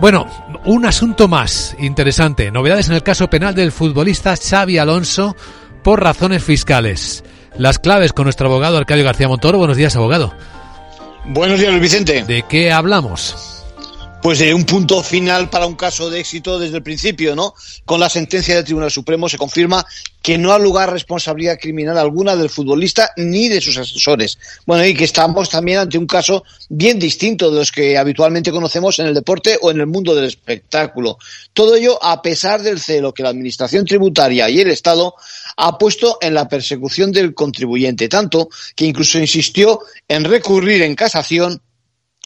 Bueno, un asunto más interesante. Novedades en el caso penal del futbolista Xavi Alonso por razones fiscales. Las claves con nuestro abogado Arcadio García Montoro. Buenos días, abogado. Buenos días, Luis Vicente. ¿De qué hablamos? Pues de un punto final para un caso de éxito desde el principio, ¿no? Con la sentencia del Tribunal Supremo se confirma que no ha lugar responsabilidad criminal alguna del futbolista ni de sus asesores. Bueno, y que estamos también ante un caso bien distinto de los que habitualmente conocemos en el deporte o en el mundo del espectáculo. Todo ello a pesar del celo que la Administración Tributaria y el Estado ha puesto en la persecución del contribuyente, tanto que incluso insistió en recurrir en casación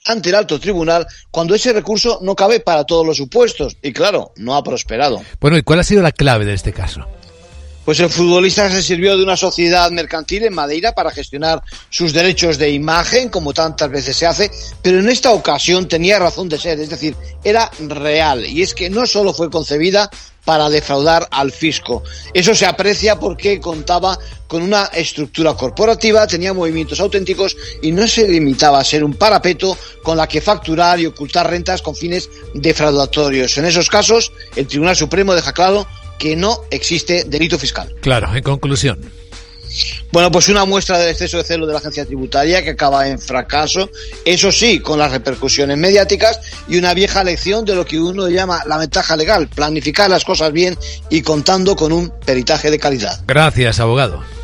ante el alto tribunal cuando ese recurso no cabe para todos los supuestos. Y claro, no ha prosperado. Bueno, ¿y cuál ha sido la clave de este caso? Pues el futbolista se sirvió de una sociedad mercantil en Madeira para gestionar sus derechos de imagen, como tantas veces se hace, pero en esta ocasión tenía razón de ser, es decir, era real. Y es que no solo fue concebida para defraudar al fisco. Eso se aprecia porque contaba con una estructura corporativa, tenía movimientos auténticos y no se limitaba a ser un parapeto con la que facturar y ocultar rentas con fines defraudatorios. En esos casos, el Tribunal Supremo deja claro que no existe delito fiscal. Claro, en conclusión. Bueno, pues una muestra del exceso de celo de la agencia tributaria que acaba en fracaso, eso sí, con las repercusiones mediáticas y una vieja lección de lo que uno llama la ventaja legal, planificar las cosas bien y contando con un peritaje de calidad. Gracias, abogado.